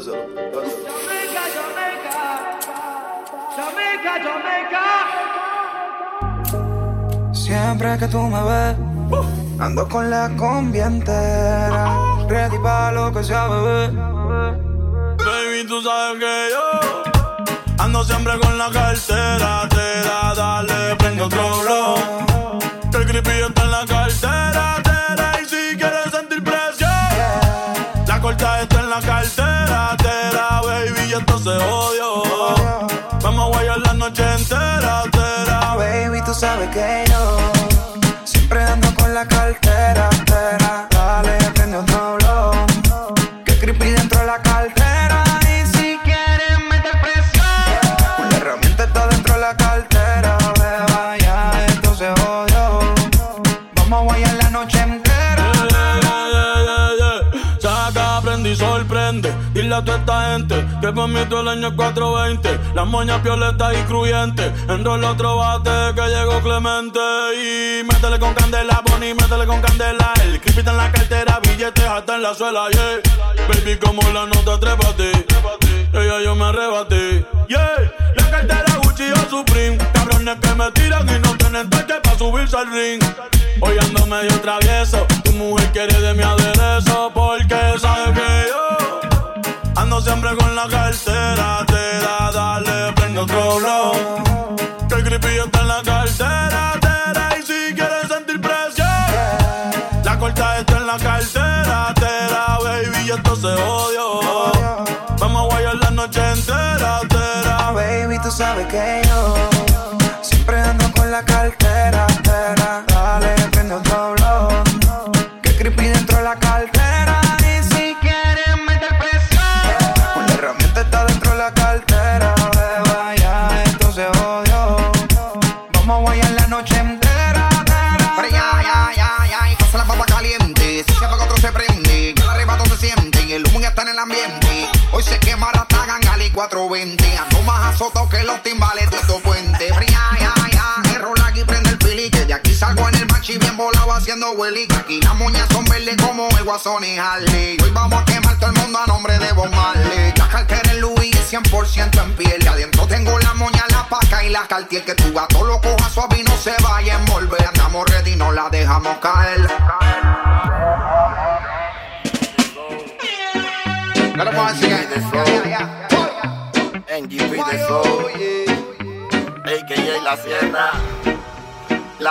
Dáselo, dáselo. Jamaica, Jamaica, Jamaica, Jamaica. Siempre que tú me ves, ando con la combi entera. Ready pa' lo que sea, bebé. Baby, tú sabes que yo ando siempre con la cartera. Te da, dale, prende otro blow. Y esto se odio. Vamos a guayar la noche entera. Te da, Baby, tú sabes que yo siempre ando con la cartera. entera. Dale, prende otro blow. Que creepy dentro de la cartera. Y si quieres meter presión, la herramienta está dentro de la cartera. Beba, ya esto se jodió. Vamos a guayar la noche entera. Y sorprende. Dile a toda esta gente que mí todo el año es 420. Las moñas violetas y cruyentes. Enrola otro bate que llegó Clemente. Y métele con candela, Bonnie, métele con candela. El creepy en la cartera, billetes hasta en la suela, yeah. Baby, como la nota, trépate. Ella yo me arrebaté, yeah. La cartera Gucci o Supreme. Cabrones que me tiran y no tienen toque para subirse al ring. Hoy ando medio travieso. Tu mujer quiere de mi aderezo. Porque sabe que yo ando siempre con la cartera. Te da, dale, prende otro blow. Que el creepy está en la cartera. Te da, y si quieres sentir presión, la corta está en la cartera. Te da, baby, y esto se odio. Vamos a guayar la noche entera. Te da, Baby, tú sabes que yo siempre ando con la cartera. 20. Ando más azotado que los timbales de estos puentes. Fría, ya, ya. Error aquí prende el pili. Que de aquí salgo en el machi bien volado haciendo hueli. Que aquí las moñas son verdes como el guasón y Harley. Hoy vamos a quemar todo el mundo a nombre de Bob Marley. La cartera en Louis 100% en piel. Y adentro tengo la moña, la paca y la cartier. Que tu gato lo coja suave y no se vaya a envolver. Andamos ready, no la dejamos caer.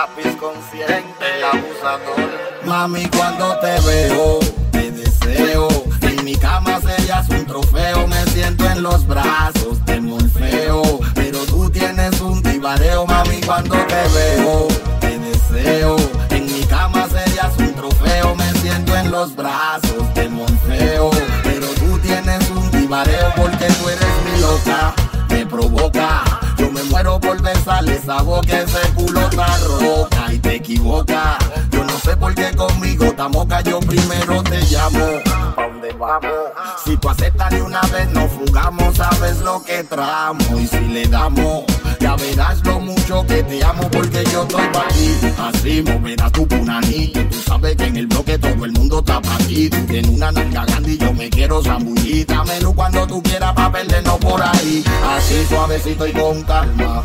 Lápiz consciente, el abusador. Mami, cuando te veo, te deseo. En mi cama serías un trofeo, me siento en los brazos, te morfeo. Pero tú tienes un tibareo, mami, cuando te veo, te deseo. En mi cama serías un trofeo, me siento en los brazos, te morfeo. Pero tú tienes un tibareo porque tú eres mi loca, me provoca. Me muero por besarle esa boca, ese culo está roca y te equivoca. Yo no sé por qué conmigo esta moca, yo primero te llamo. ¿Pa' dónde vamos? Si tú aceptas de una vez, nos fugamos, sabes lo que tramo. Y si le damos, ya verás lo mucho que te amo porque yo estoy para ti. Así moverás tu punanito. Tú sabes que en el bloque todo el mundo está para ti. Tú tienes una nalga grande y yo me quiero zambullir. Dámelo cuando tú quieras para perdernos por ahí. Así suavecito y con calma.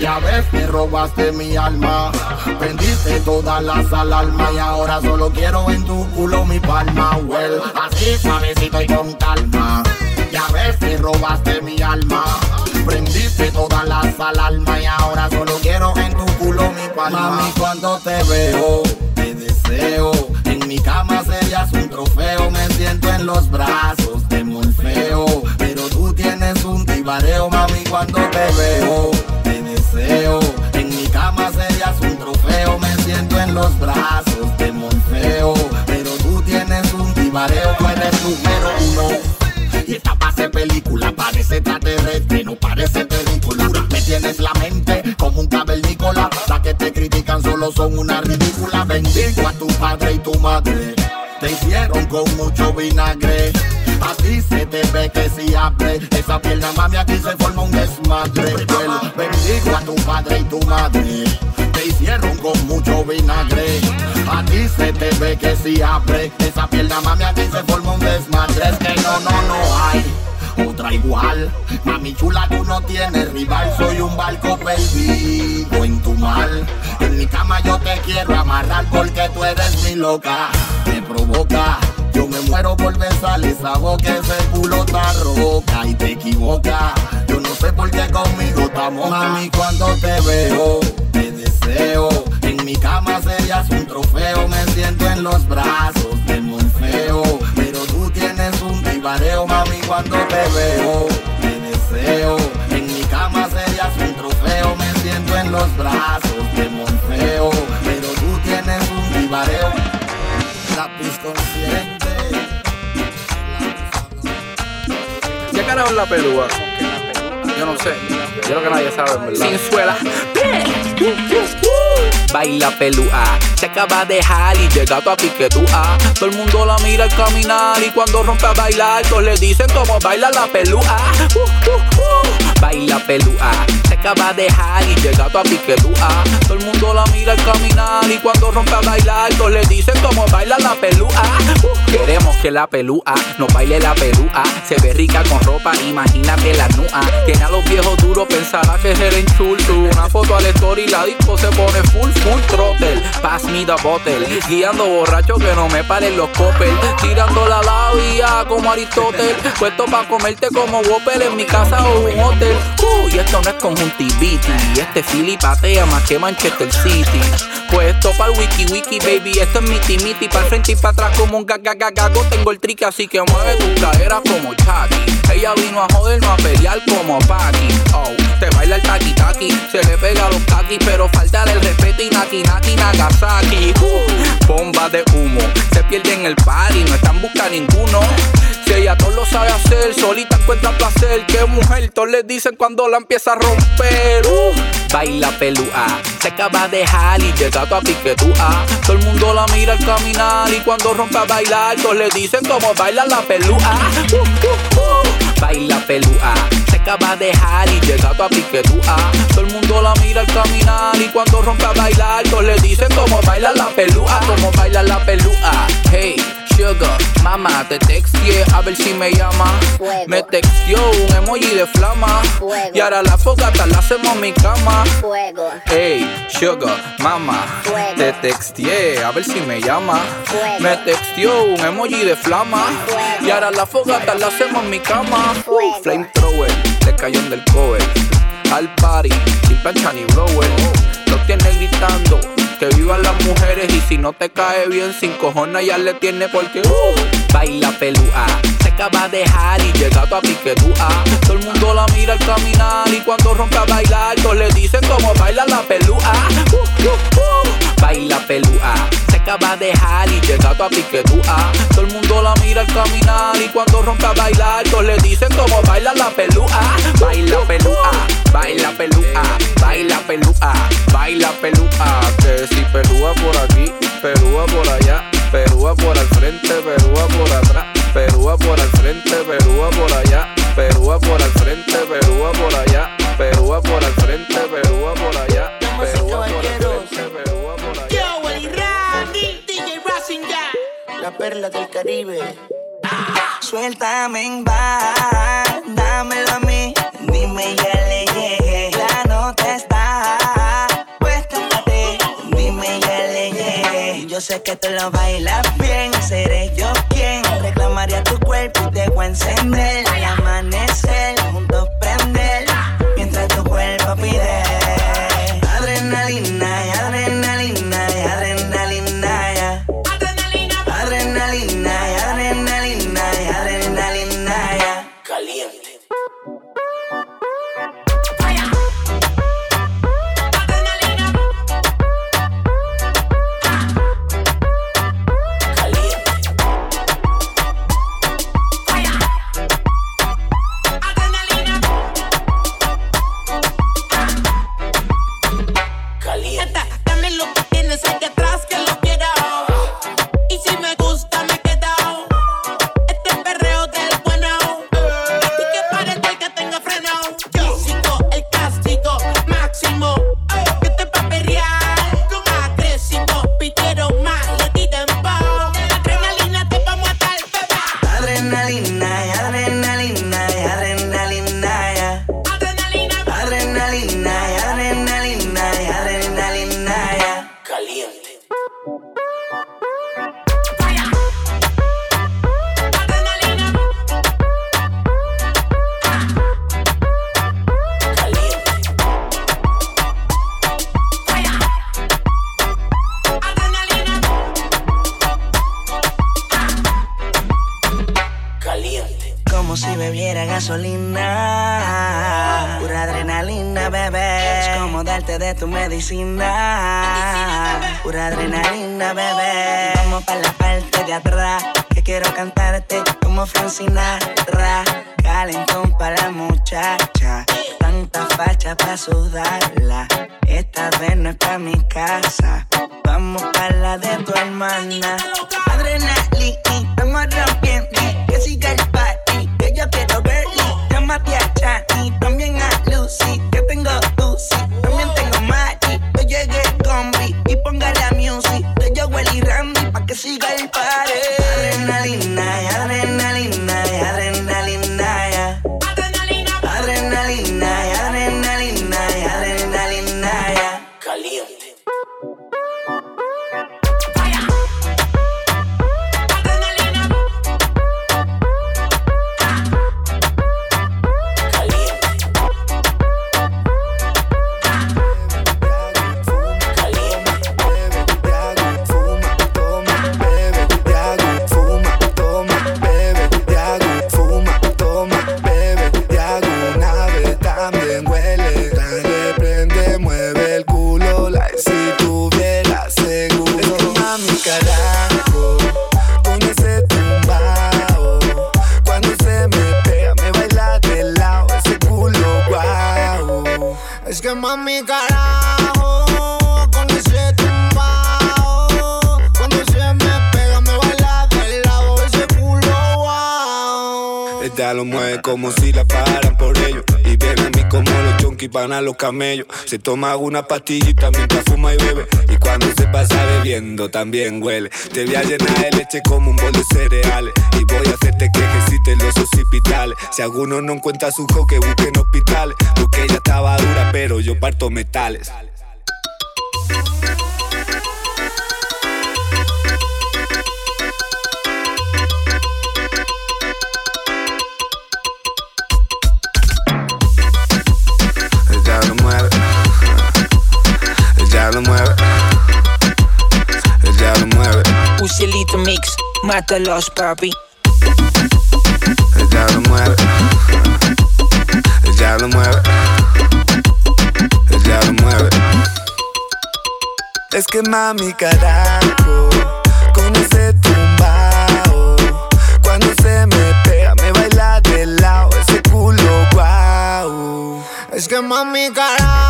Ya ves que robaste mi alma. Vendiste todas las alarmas y ahora solo quiero en tu culo mi palma. Well, así suavecito y con calma. Ya ves que robaste mi alma. Prendiste todas las alarmas y ahora solo quiero en tu culo mi palma. Mami, cuando te veo, te deseo. En mi cama serías un trofeo. Me siento en los brazos, te morfeo. Pero tú tienes un tibareo, mami, cuando te veo, te deseo. En mi cama serías un trofeo. Me siento en los brazos, número uno. Y esta pase película parece extraterrestre, no parece película. Me tienes la mente como un cavernícola. Las que te critican solo son una ridícula. Bendigo a tu padre y tu madre. Te hicieron con mucho vinagre. A ti se te ve que si abre esa pierna, mami, aquí se forma un desmadre. Bendigo a tu padre y tu madre. Con mucho vinagre. A ti se te ve que si abre esa pierna, mami, aquí se forma un desmadre. Es que no, no, no hay otra igual. Mami chula, tú no tienes rival. Soy un barco perdido en tu mal. En mi cama yo te quiero amarrar porque tú eres mi loca. Me provoca. Yo me muero por besar esa boca, ese culo está roca y te equivoca. Yo no sé por qué conmigo estamos. Mami, cuando te veo, mi cama serías un trofeo. Me siento en los brazos del Morfeo. Pero tú tienes un tibareo, mami, cuando te veo, te deseo. En mi cama serías un trofeo. Me siento en los brazos del Morfeo. Pero tú tienes un tibareo. Lápiz consciente. ¿Qué carajo es la pelúa? Yo no sé. Yo creo que nadie sabe, en ¿verdad? sin suela. Baila pelúa, se acaba de dejar y llega tu a piquetúa. Todo el mundo la mira al caminar y cuando rompe a bailar, todos le dicen cómo baila la pelúa. Uh, uh, uh. Baila pelúa, se acaba de dejar y llega tu a piquetúa. Todo el mundo la mira al caminar y cuando rompe a bailar, todos le dicen cómo baila la pelúa. Uh, Queremos que la pelúa nos baile la pelúa. Se ve rica con ropa, imagínate la nua. Tiene a los viejos duros, pensará que es el enchulto. Una foto al story y la disco se pone full, full throttle. Pass me the bottle. Guiando borracho que no me paren los coppel. Tirando la labia como Aristóteles. Puesto pa' comerte como Whopper en mi casa o un hotel. Uh, y esto no es conjuntivitis. Este Philly patea más que Manchester City. Puesto para el wiki wiki, baby. Esto es miti miti. Para frente y para atrás como un gagagagago. Tengo el trick, así que mueve tus caderas como Chucky. Ella vino a joder, no a pelear como Paki. Oh, te baila el taki taki. Se le pega los kakis, pero falta el respeto y naki naki Nagasaki. Uh, bomba de humo. Se pierde en el party, no están buscando ninguno. Si ella todo lo sabe hacer, solita encuentra placer. Que mujer, todos le dicen cuando la empieza a romper. Uh, baila pelúa, se acaba de dejar y llega tu a. Todo el mundo la mira al caminar y cuando rompe a bailar, todos le dicen cómo baila la pelúa. Uh, uh, uh. Baila pelúa, se acaba de dejar y llega tu a. Todo el mundo la mira al caminar y cuando rompe a bailar, todos le dicen cómo baila la pelúa, cómo baila la pelúa. Hey. Sugar, mamá, te texteé a ver si me llama. Fuego. Me texteó un emoji de flama. Fuego. Y ahora la fogata la hacemos en mi cama. Fuego, Hey, sugar, mama, Fuego. te texteé a ver si me llama. Fuego. Me texteó un emoji de flama. Y ahora la fogata la hacemos en mi cama. Fuego. Flamethrower, le cayó del cover. Al party, sin plancha ni blower. Los tiene gritando. Que vivan las mujeres y si no te cae bien, sin cojones ya le tiene porque uh, baila pelúa. Se acaba de dejar y llega a piquetúa. Todo el mundo la mira al caminar y cuando rompe a bailar, todos le dicen cómo baila la pelúa. Uh, uh, uh. Baila pelúa. Acaba de dejar y llega a piquetúa. Todo el mundo la mira al caminar y cuando rompe a bailar, todos le dicen cómo baila la pelúa. Baila pelúa, baila pelúa, baila pelúa, baila pelúa. Que si pelúa por aquí, pelúa por allá, pelúa por al frente, pelúa por atrás, pelúa por al frente, pelúa por allá, pelúa por al frente, pelúa por allá, pelúa por al frente, pelúa por allá, la perla del Caribe. Suéltame en bar, dámelo a mí, dime ya le llegué. La nota está puesta para ti, dime ya le llegué. Yo sé que tú lo bailas bien, seré yo quien reclamaría tu cuerpo y te voy a encender. Al amanecer, juntos prender, mientras tu cuerpo pide. Pura adrenalina, bebé. Vamos para la parte de atrás. Que quiero cantarte como Francina. Ra. Calentón para la muchacha. Tanta facha para sudarla. Esta vez no es pa' mi casa. Vamos para la de tu hermana. Adrenalina, estamos rompiendo. Que siga el party, que yo quiero verlo. Llámate a Chani, también a Lucy. Que tengo Lucy, siga el party. Ella lo mueve como si la paran por ello. Y ven a mí como los junkies van a los camellos. Se toma una pastillita mientras fuma y bebe. Y cuando se pasa bebiendo también huele. Te voy a llenar de leche como un bol de cereales. Y voy a hacerte que ejercites los hospitales. Si alguno no encuentra su jo, que busquen hospitales. Porque ella estaba dura, pero yo parto metales. Lo mueve. Ella lo mueve. Ucielito Mix, mátalos, papi. Ella lo mueve. Ella lo mueve. Ella lo mueve. Es que mami, carajo, con ese tumbao. Cuando se me pega, me baila de lado, ese culo, guau. Es que mami, carajo,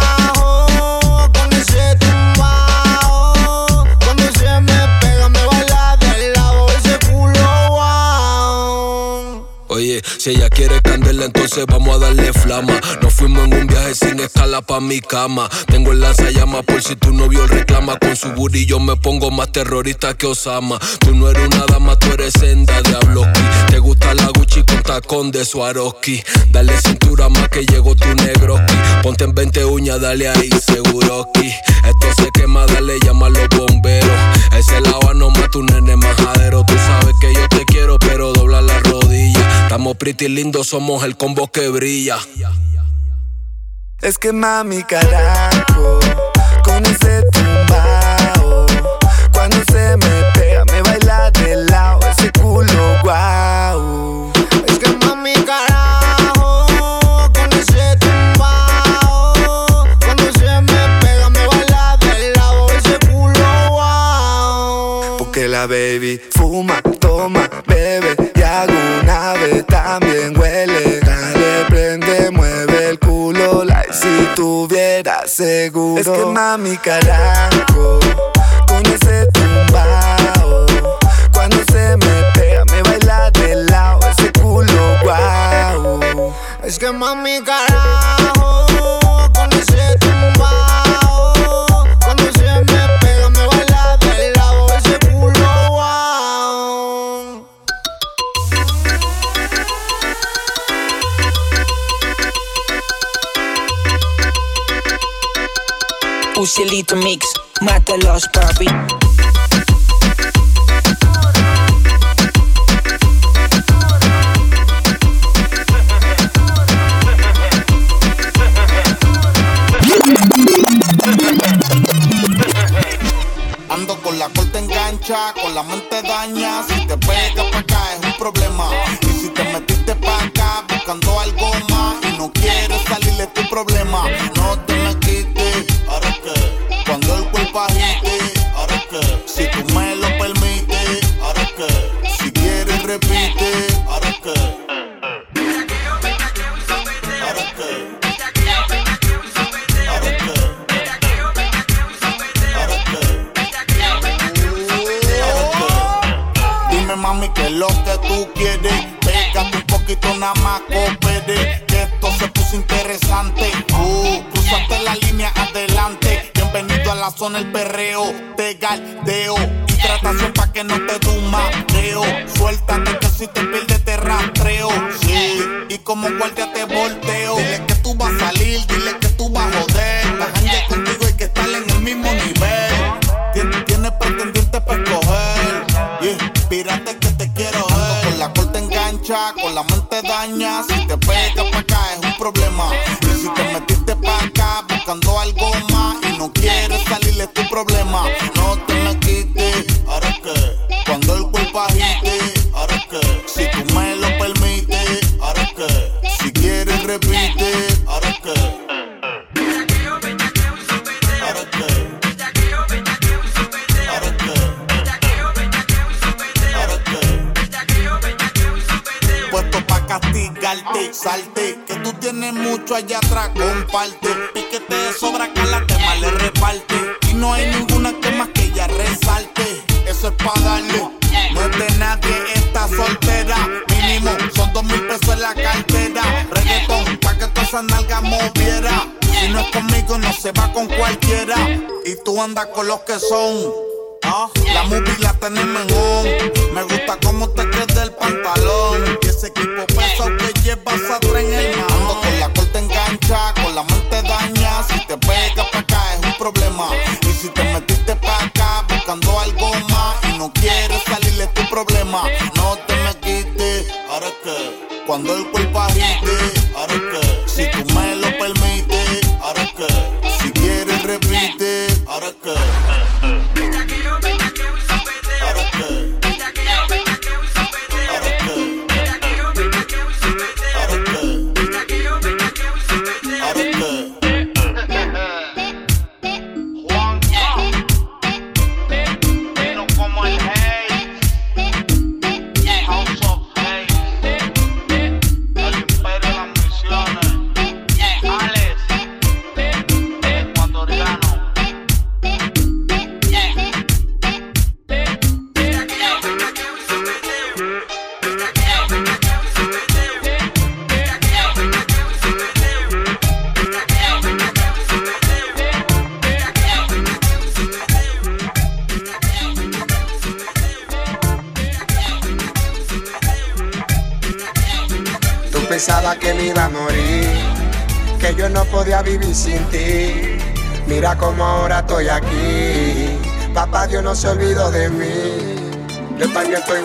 Oye, si ella quiere candela, entonces vamos a darle flama. Nos fuimos en un viaje sin escala pa' mi cama. Tengo el lanzallamas por si tu novio reclama. Con su booty yo me pongo más terrorista que Osama. Tú no eres una dama, tú eres senda Diabloski. Te gusta la Gucci con tacón de Swarovski. Dale cintura más que llegó tu negroski. Ponte en 20 uñas, dale ahí seguroski. Esto se quema, dale llama a los bomberos. Ese lava no mata un nene majadero. Tú sabes que yo te quiero, pero dobla la. Estamos pretty lindos, somos el combo que brilla. Es que mami, carajo, con ese tumbao. Cuando se me pega, me baila de lado, ese culo, guau. Es que mami, carajo, con ese tumbao. Cuando se me pega, me baila de lado, ese culo, guau. Porque la baby fuma, toma, bebe y hago una vez también huele. Dale, prende, mueve el culo, like si tuviera seguro. Es que mami, carajo, con ese tumbao. Cuando se me pega, me baila de lado, ese culo, guau. Es que mami, carajo, con ese facilito mix. Mátalos, papi. Ando con la corte engancha, con la mente daña. Si te pega pa' acá es un problema. Y si te metiste pa' acá buscando algo más y no quieres salir de tu problema. Si te pierdes te rastreo. Sí, y como guardia te andas con los que son. Ah, la movie la tenemos en. Me gusta cómo te queda el pantalón. Y ese equipo peso que llevas atrás en el mando. Con la corte engancha, con la mente daña. Si te pega pa' acá es un problema. Y si te metiste pa' acá buscando algo más y no quieres salir es tu problema.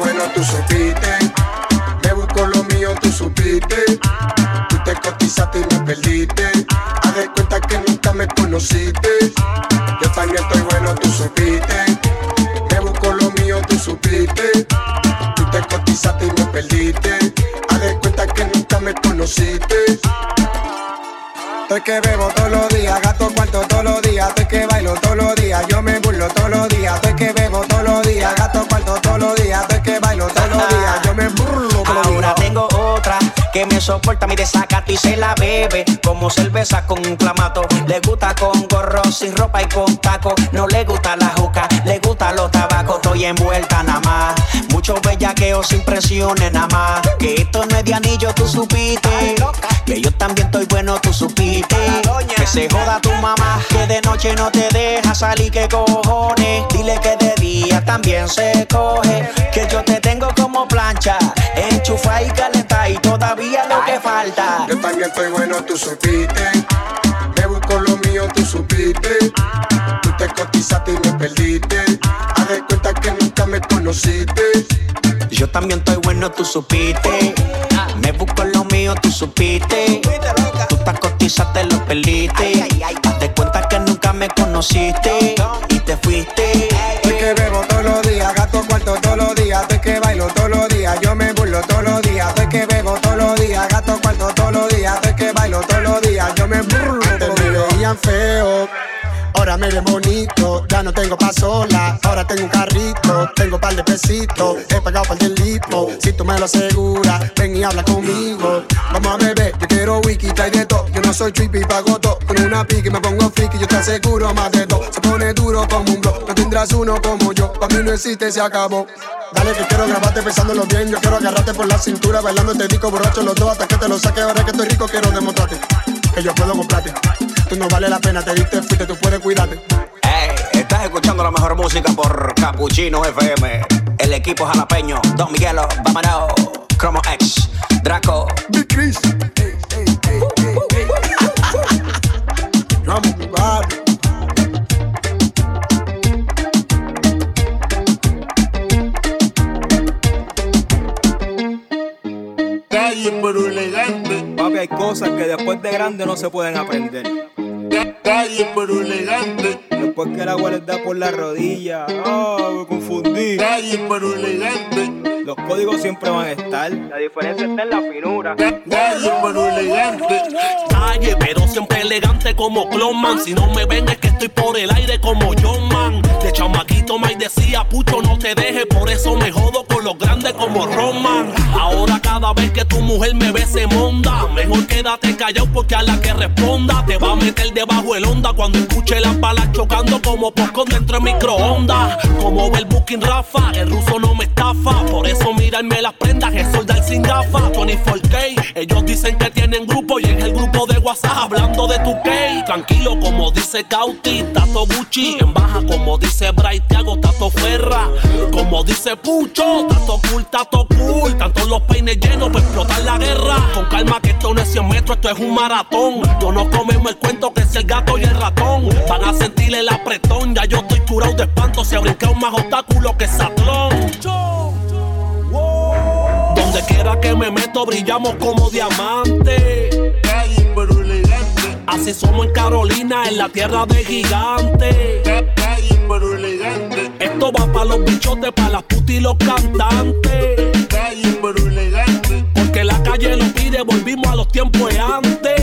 Bueno, tú supiste. Me busco lo mío, tú supiste. Tú te cotizaste y me perdiste. Haz de cuenta que nunca me conociste. Yo también estoy bueno, tú supiste. Me busco lo mío, tú supiste. Tú te cotizaste y me perdiste. Haz de cuenta que nunca me conociste. Estoy que bebo todos los días, gasto cuarto todos los días, estoy que bailo todos los días, yo me burlo todos los días, estoy que bebo soporta mi desacato y se la bebe como cerveza con un clamato. Le gusta con gorro, sin ropa y con taco. No le gusta la juca, le gusta los tabacos. Estoy envuelta nada más. Mucho bellaqueo sin presiones nada más. Que esto no es de anillo, tú supiste. Que yo también estoy bueno, tú supiste. Que se joda tu mamá, que de noche no te deja salir, que cojones. Dile que de día también se coge. Que yo te tengo como plancha, enchufa y calenta todavía lo que falta. Yo también estoy bueno, tú supiste. Me busco lo mío, tú supiste. Tú te cotizaste y me perdiste. Haz de cuenta que nunca me conociste. Yo también estoy bueno, tú supiste. Me busco lo mío, tú supiste. Tú te cotizaste, lo perdiste. Hazte cuenta que nunca me conociste y te fuiste. Estoy que bebo todos los días, gasto cuarto todos los días, estoy que bailo todos los días, feo, ahora me ve bonito. Ya no tengo pa' sola, ahora tengo un carrito. Tengo par de pesitos, he pagado par del lipo. Si tú me lo aseguras, ven y habla conmigo. Vamos a beber, yo quiero wiki, trae de todo. Yo no soy trippy, pago todo. Con una pique me pongo friki, yo te aseguro más de todo. Se pone duro como un blog, no tendrás uno como yo. Pa' mí no existe, se acabó. Dale que quiero grabarte pensándolo bien. Yo quiero agarrarte por la cintura, bailando te digo borracho los dos hasta que te lo saque. Ahora que estoy rico, quiero demostrarte que yo puedo comprarte. Tú no vale la pena, te diste, fuiste, tú puedes cuidarte. Ey, estás escuchando la mejor música por Capuchino FM. El equipo jalapeño, Don Miguelo, vámonos. Chromo X, Draco. Big Chris. Calle pero elegante. Papi, hay cosas que después de grande no se pueden aprender. Calle pero elegante. Después que el agua les da por la rodilla. Ah, me confundí. Calle pero elegante. Los códigos siempre van a estar. La diferencia está en la finura. Calle pero elegante. Calle, pero siempre elegante como Clonman. Si no me ven es que estoy por el aire como John Man. De chamaquito Mike decía, pucho no te dejes, por eso me jodo con los grandes como Roman. Ahora cada vez que tu mujer me ve se monda. Mejor quédate callado porque a la que responda te va a meter debajo el onda cuando escuche las balas chocando como popcorn dentro de microondas. Como ve el booking Rafa, el ruso no me estafa. Por eso mirarme las prendas, es soldar sin gafas. 24K, ellos dicen que tienen grupo y en el grupo de WhatsApp hablando de tu K. Tranquilo como dice Cauti, Tato Gucci. En baja como dice Bright, Tato Ferra. Como dice Pucho, Tato cool, Tato cool. Tanto los peines llenos para explotar la guerra. Con calma que esto no es 100 metros, esto es un maratón. Yo no comemos el cuento que es el gato y el ratón. Van a sentir el apretón, ya yo estoy curado de espanto. Se ha brincado más obstáculo que Satlón. Donde quiera que me meto brillamos como diamantes. Así somos en Carolina, en la tierra de gigantes. Esto va para los bichotes, para las putas y los cantantes. Porque la calle lo pide, volvimos a los tiempos de antes.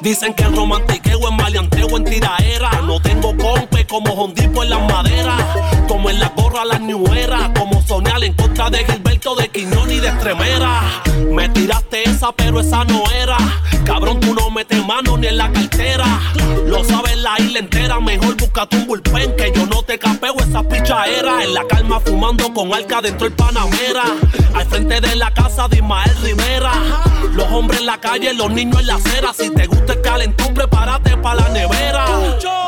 Dicen que el romantiqueo en maleanteo en tiraera. No tengo compe como Hondipo en las maderas. Como en la gorra las ñueras. Como Soñal en contra de Gilberto de Quiñón y de Estremera. Me tiraste esa, pero esa no era. Cabrón, tú no metes mano ni en la cartera. Lo sabes la isla entera. Mejor búscate un bullpen que yo no te capeo esa pichaera. En la calma fumando con alca dentro del Panamera. Al frente de la casa de Ismael Rivera. Los hombres en la calle, los niños en la acera. Si te gusta el calentón, prepárate para la nevera.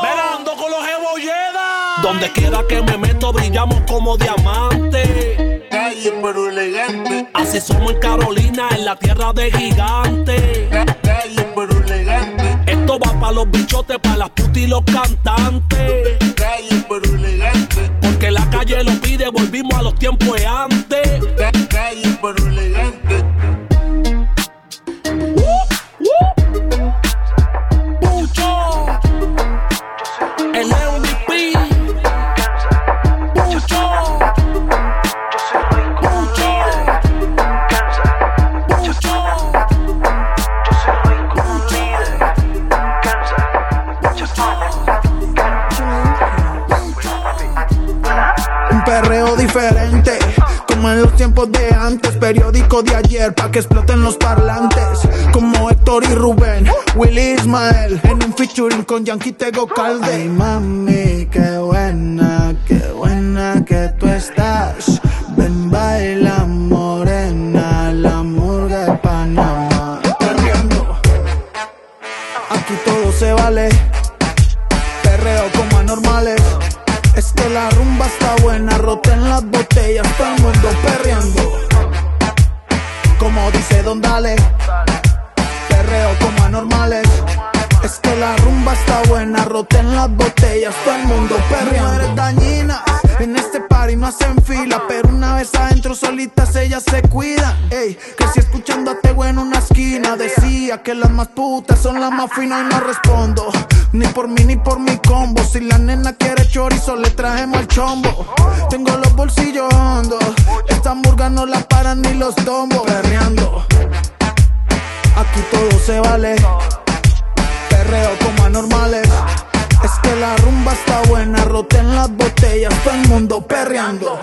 Verando con los ebolledas. Donde quiera que me meto, brillamos como diamantes. Calle pero elegante. Así somos en Carolina, en la tierra de gigantes. Calle pero elegante. Esto va para los bichotes, para las putas y los cantantes. Calle pero elegante. Porque la calle lo pide, volvimos a los tiempos de antes. Calle pero elegante. Un perreo diferente, como en los tiempos de antes. Periódico de ayer, pa' que exploten los parlantes. Como Héctor y Rubén, Willy Ismael. En un featuring con Yankee Tego Calde. Ay, mami, qué buena, qué buena que tú estás. Ven, baila buena, roten las botellas, todo el mundo perreando. Como dice Don Dale, perreo como anormales. Es que la rumba está buena, roten las botellas, todo el mundo perreando. Mujeres dañinas, en este party no hacen fila, pero una vez adentro solitas ellas se cuidan. Ey, que si Tego en una decía que las más putas son las más finas y no respondo. Ni por mí ni por mi combo. Si la nena quiere chorizo, le trajemos el chombo. Tengo los bolsillos hondos. Esta murga no la paran ni los tombos. Perreando. Aquí todo se vale. Perreo como anormales. Es que la rumba está buena, roten las botellas, todo el mundo perreando.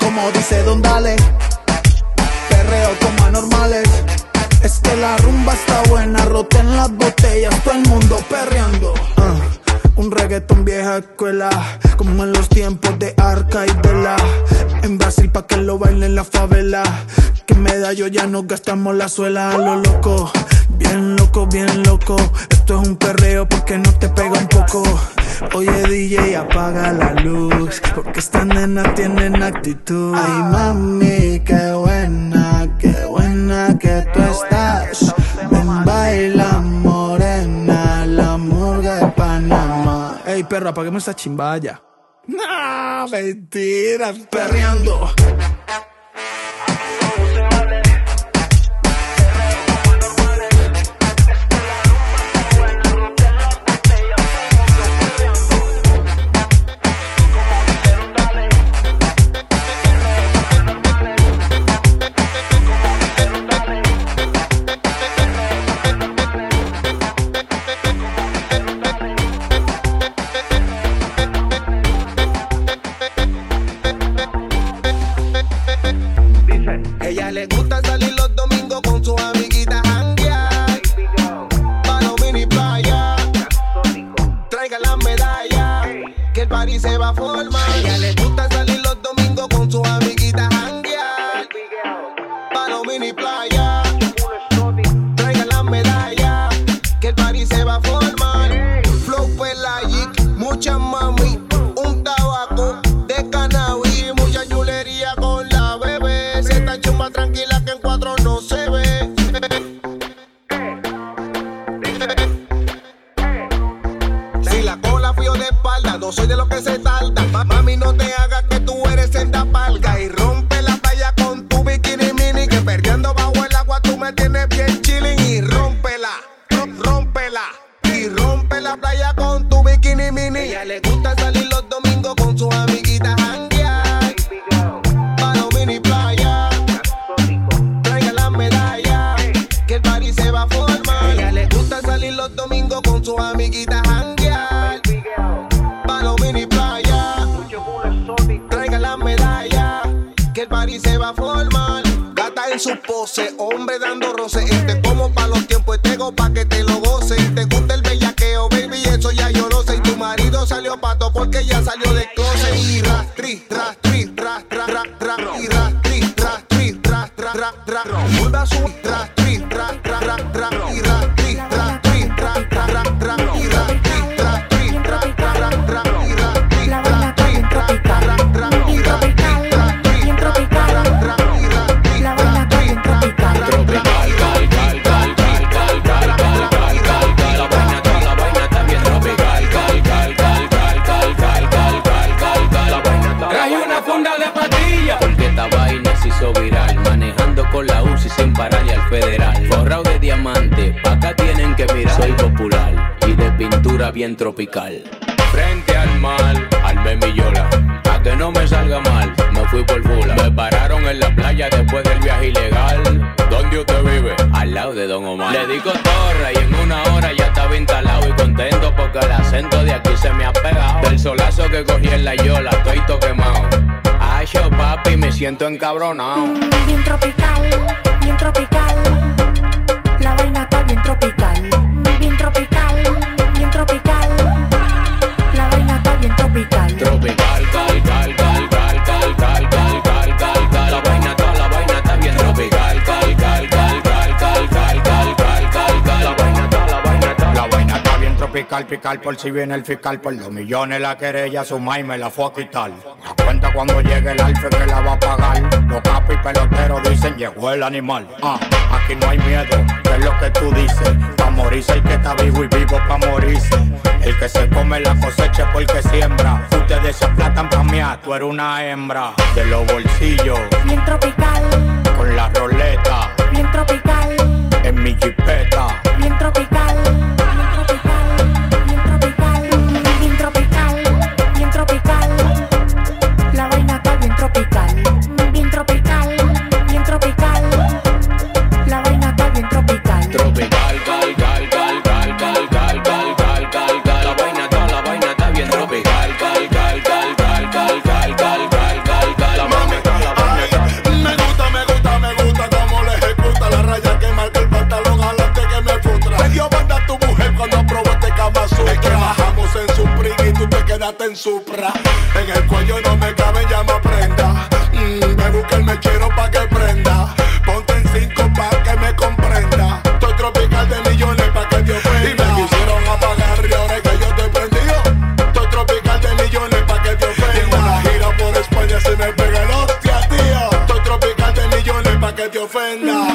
Como dice Don Dale, perreo como anormales. Las botellas, todo el mundo perreando. Ah, un reggaetón vieja escuela, como en los tiempos de Arca y Vela. En Brasil pa' que lo bailen en la favela. Que medallo ya no gastamos la suela a lo loco. Bien loco, bien loco. Esto es un perreo porque no te pega un poco. Oye DJ, apaga la luz. Porque estas nenas tienen actitud. Ay mami, qué buena, qué buena que tú estás. Perro, apaguemos esta chimbaya. No, mentiras, perreando. Que el party se va a formar. Ella le gusta salir los domingos con sus amiguitas janguear. Pa' los mini playa. Hombre dando roce. Este como pa' los tiempos, este go pa' que te lo goce. Te gusta el bellaqueo, baby, eso ya yo lo sé. Y tu marido salió pato porque ya salió de closet. Y rastri, rastri, rastra, rastra. Y rastri, rastri, rastra, rastra. Vuelve a subir, rastri, rastra. Y bien tropical. Frente al mal, armé mi yola. Pa' que no me salga mal, me fui por fula. Me pararon en la playa después del viaje ilegal. ¿Dónde usted vive? Al lado de Don Omar. Le digo torre y en una hora ya estaba instalado y contento porque el acento de aquí se me ha pegado. Del solazo que cogí en la yola, estoy todo quemado. Ay, yo papi, me siento encabronado. Bien tropical, bien tropical. La vaina está bien tropical. Bien tropical, está tropical, picar por si viene el fiscal. Por dos millones la querella suma y me la fue a quitar. La cuenta cuando llegue el alfe que la va a pagar. Los capos y peloteros dicen llegó el animal. Ah, aquí no hay miedo, que es lo que tú dices. Pa' morirse hay que estar vivo y vivo pa' morirse. El que se come la cosecha es porque siembra. Ustedes se platan pa' mí, tú eres una hembra. De los bolsillos, Bien tropical, con la roleta, bien tropical. en mi jipeta. Bien tropical, en Supra. En el cuello no me caben, ya me prenda. Mm, me busca el mechero pa' que prenda. Ponte en cinco pa' que me comprenda. Estoy tropical de millones pa' que te ofenda. Y me quisieron apagar y ahora que yo estoy prendido. Estoy tropical de millones pa' que te ofenda. En una gira por España se me pega el hostia, tío. Estoy tropical de millones pa' que te ofenda.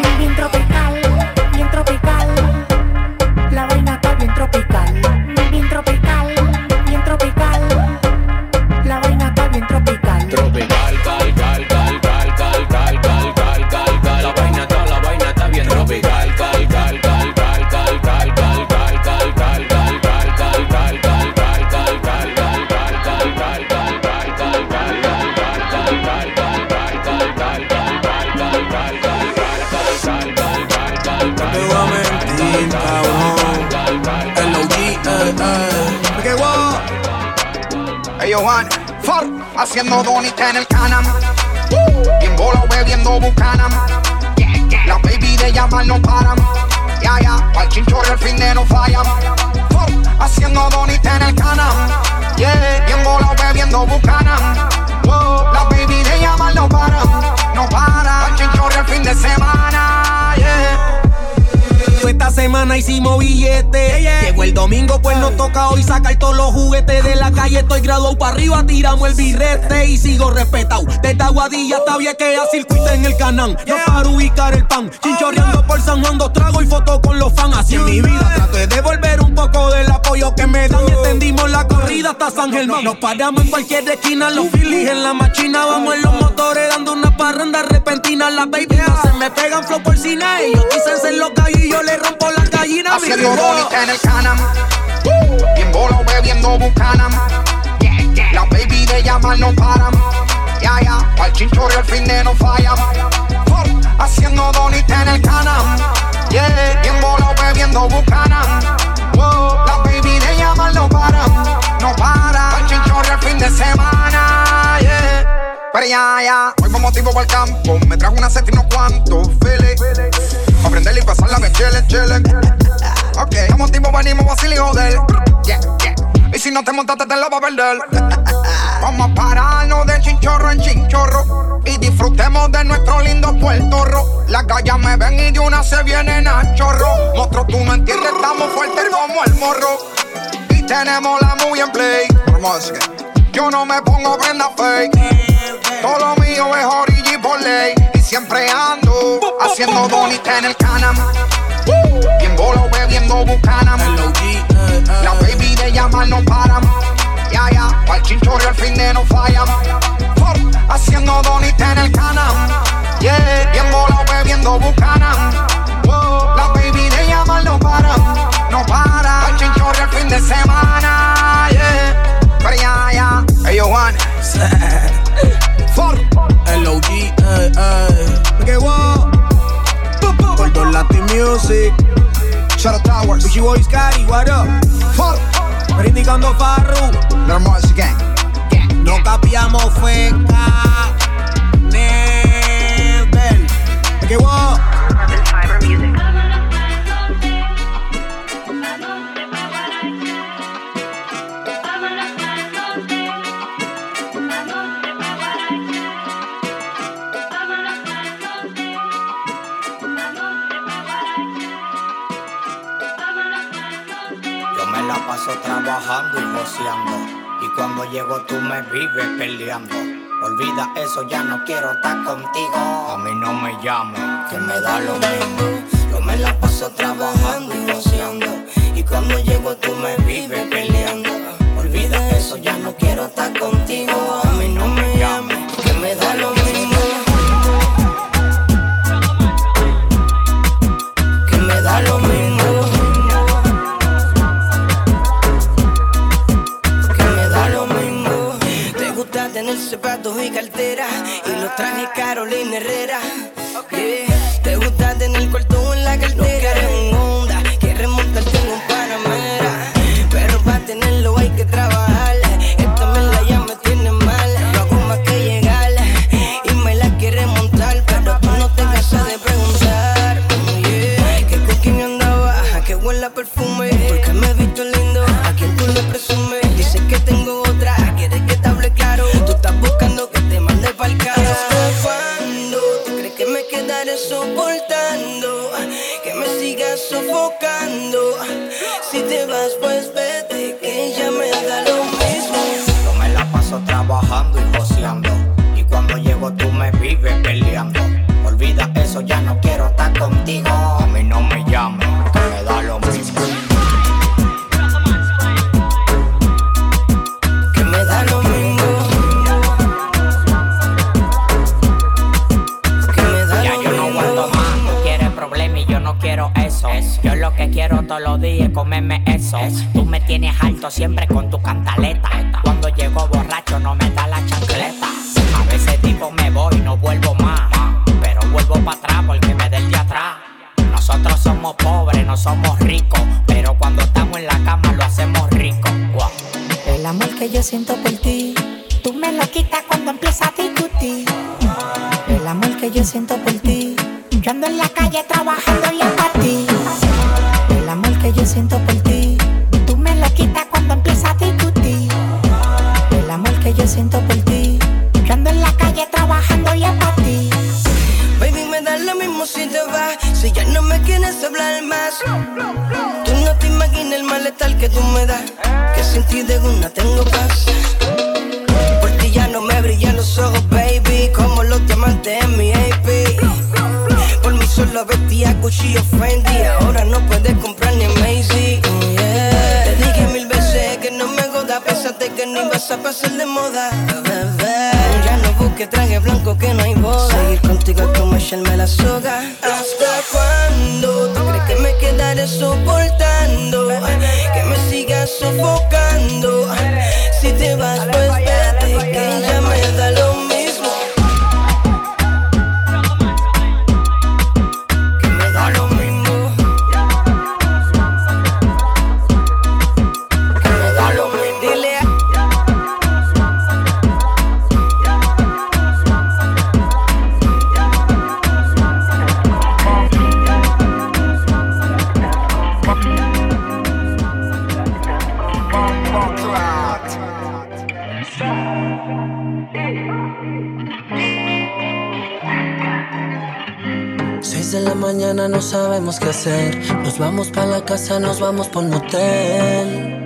Estoy graduado para arriba, tiramos el birrete y sigo respetado. Desde Aguadilla hasta Viequea, circuito en el canal. No para ubicar el pan. Chinchorreando por San Juan, dos tragos y fotos con los fans. Así en mi vida traté de devolver un poco del apoyo que me dan. Y extendimos la corrida hasta San Germán. Nos paramos en cualquier esquina, los Phillies en la machina. Vamos en los motores dando una parranda repentina. Las baby no se me pegan flow por cine. Ellos dicen ser loca y yo le rompo la gallina. Haciendo bonita en el canam. Bien bola bebiendo bucanam. La baby de llamar no paran. Ya, ya, pa'l chinchorro el fin de no fallan. For, Haciendo bonita en el canam. Yeah, bien bola bebiendo bucanam. Wow, La baby de llamar no paran. No paran. Pa'l chinchorro el fin de semana. Yeah. Pero ya, ya, hoy tipo para el campo. Me trajo una set y unos cuantos files. Pa' prenderla y pasarla de chile, chile. Ok, como tipo venimos vacil y joder. Yeah. Y si no te montaste, te la va a perder. Vamos a pararnos de chinchorro en chinchorro. Y disfrutemos de nuestro lindo Puerto Rico. Las gallas me ven y de una se vienen a chorro. Monstruo, tú no entiendes, estamos fuertes como el morro. Y tenemos la muy en play. Yo no me pongo prenda fake. Todo lo mío es origi por ley. Y siempre ando haciendo bonita en el canam. Bien bolo bebiendo bucanam. La baby de llamar no paran. Ya, ya, pa'l chinchorro el fin de no fallan. For, haciendo bonita en el canam. Yeah, bien bolo bebiendo bucanam. Wow, La baby de llamar no paran. No paran. Pa'l chinchorro el fin de semana. Yeah, pero ya, ya. Hey, yo, Juan. For, El OG, eh, eh. que wow. Latin Music. Towers. Gucci Boy Scary, what up? Criticando Farru. Normal Gang. No capiamos feca. Never. Que wow. Trabajando y goceando. Y cuando llego tú me vives peleando. Olvida eso, ya no quiero estar contigo. A mí no me llames, que me da lo mismo. Yo me la paso trabajando y goceando. Y cuando llego tú me vives peleando. Olvida eso, ya no quiero estar contigo. A mí no me altera siento la qué hacer. Nos vamos para la casa, nos vamos por motel.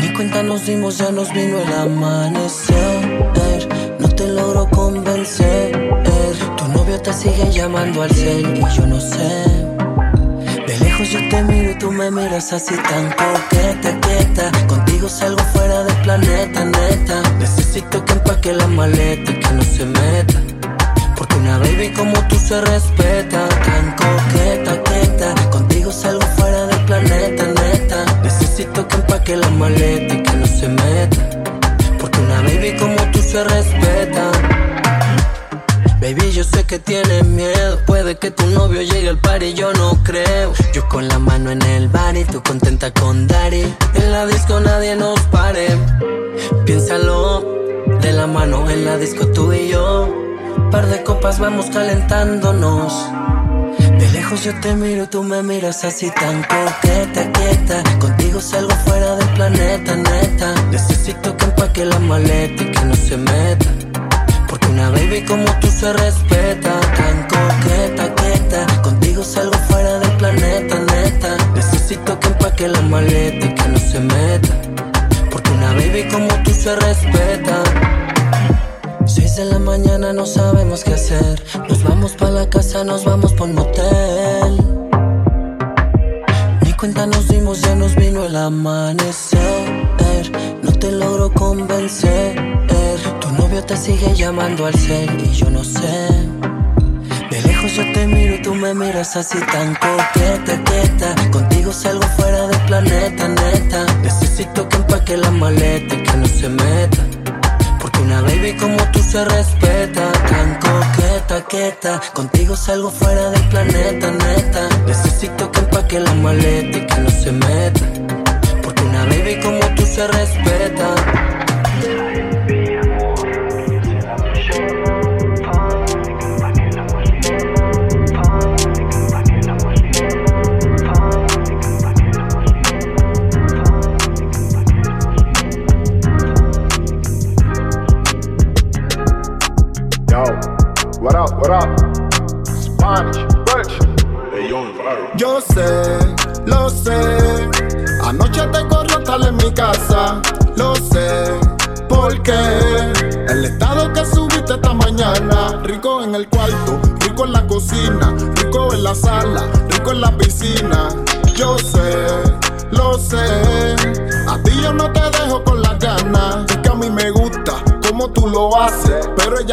Ni cuenta nos dimos, ya nos vino el amanecer. No te logro convencer. Tu novio te sigue llamando al cel y yo no sé. De lejos yo te miro y tú me miras así tan coqueta, quieta. Contigo salgo fuera del planeta, neta. Necesito que empaque la maleta y que no se meta. Una baby como tú se respeta, tan coqueta, quieta. Contigo salgo fuera del planeta, neta. Necesito que empaque la maleta y que no se meta. Porque una baby como tú se respeta. Baby, yo sé que tienes miedo. Puede que tu novio llegue al par y yo no creo. Yo con la mano en el bar y tú contenta con Dari. En la disco nadie nos pare. Piénsalo, de la mano en la disco tú y yo. Par de copas vamos calentándonos. De lejos yo te miro y tú me miras así tan coqueta, quieta. Contigo salgo fuera del planeta, neta. Necesito que empaque la maleta y que no se meta. Porque una baby como tú se respeta, tan coqueta, quieta. Contigo salgo fuera del planeta, neta. Necesito que empaque la maleta y que no se meta. Porque una baby como tú se respeta. Seis de la mañana no sabemos qué hacer. Nos vamos para la casa, nos vamos por motel. Ni cuenta nos dimos, ya nos vino el amanecer. No te logro convencer. Tu novio te sigue llamando al cel y yo no sé. De lejos yo te miro y tú me miras así tan coqueta, quieta. Contigo salgo fuera del planeta, neta. Necesito que empaque la maleta y que no se meta. Una baby como tú se respeta, tan coqueta, quieta. Contigo salgo fuera del planeta, neta. Necesito que empaque la maleta y que no se meta. Porque una baby como tú se respeta.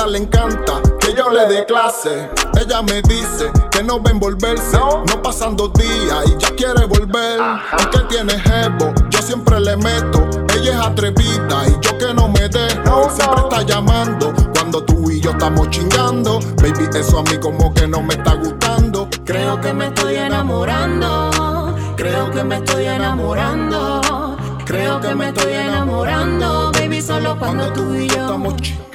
Ella le encanta que yo le dé clase. Ella me dice que no va a envolverse, no pasan dos días y ya quiere volver. Aunque tiene jevo, yo siempre le meto. Ella es atrevida y yo que no me dejo. Siempre está llamando cuando tú y yo estamos chingando. Baby, eso a mí como que no me está gustando. Creo que me estoy enamorando. Creo que me estoy enamorando. Creo que me estoy enamorando, baby, solo cuando tú y yo estamos chingando.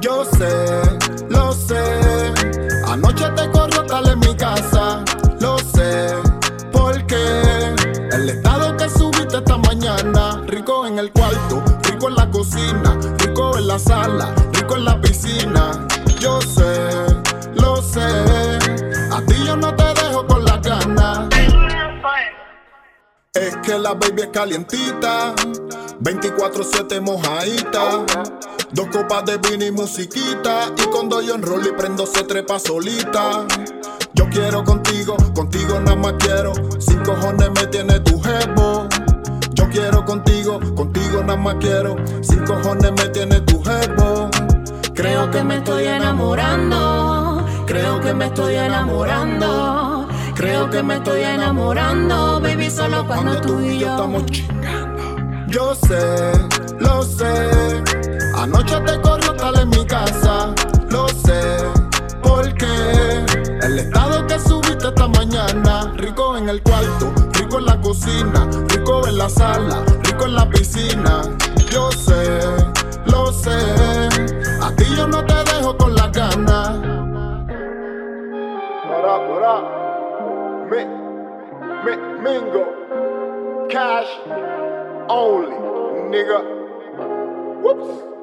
Yo sé, lo sé. Anoche te corrió tal en mi casa, lo sé. Porque el estado que subiste esta mañana, rico en el cuarto, rico en la cocina, rico en la sala, rico en la piscina. Yo sé, lo sé. A ti yo no te dejo con la ganas. Es que la baby es calientita, 24-7 mojadita. Dos copas de vino y musiquita. Y cuando yo enrollo y prendo se trepa solita. Yo quiero contigo, contigo nada más quiero. Sin cojones me tiene tu jevo. Yo quiero contigo, contigo nada más quiero. Sin cojones me tiene tu jevo. Creo que me estoy enamorando. Creo que me estoy enamorando. Creo que me estoy enamorando, baby, solo cuando, tú y yo estamos chingando. Yo sé, lo sé. Anoche te corrió tal en mi casa, lo sé. Porque el estado que subiste esta mañana, rico en el cuarto, rico en la cocina, rico en la sala, rico en la piscina. Yo sé, lo sé. A ti yo no te dejo con la ganas. Mi, mi, mingo, cash only, nigga. Whoops.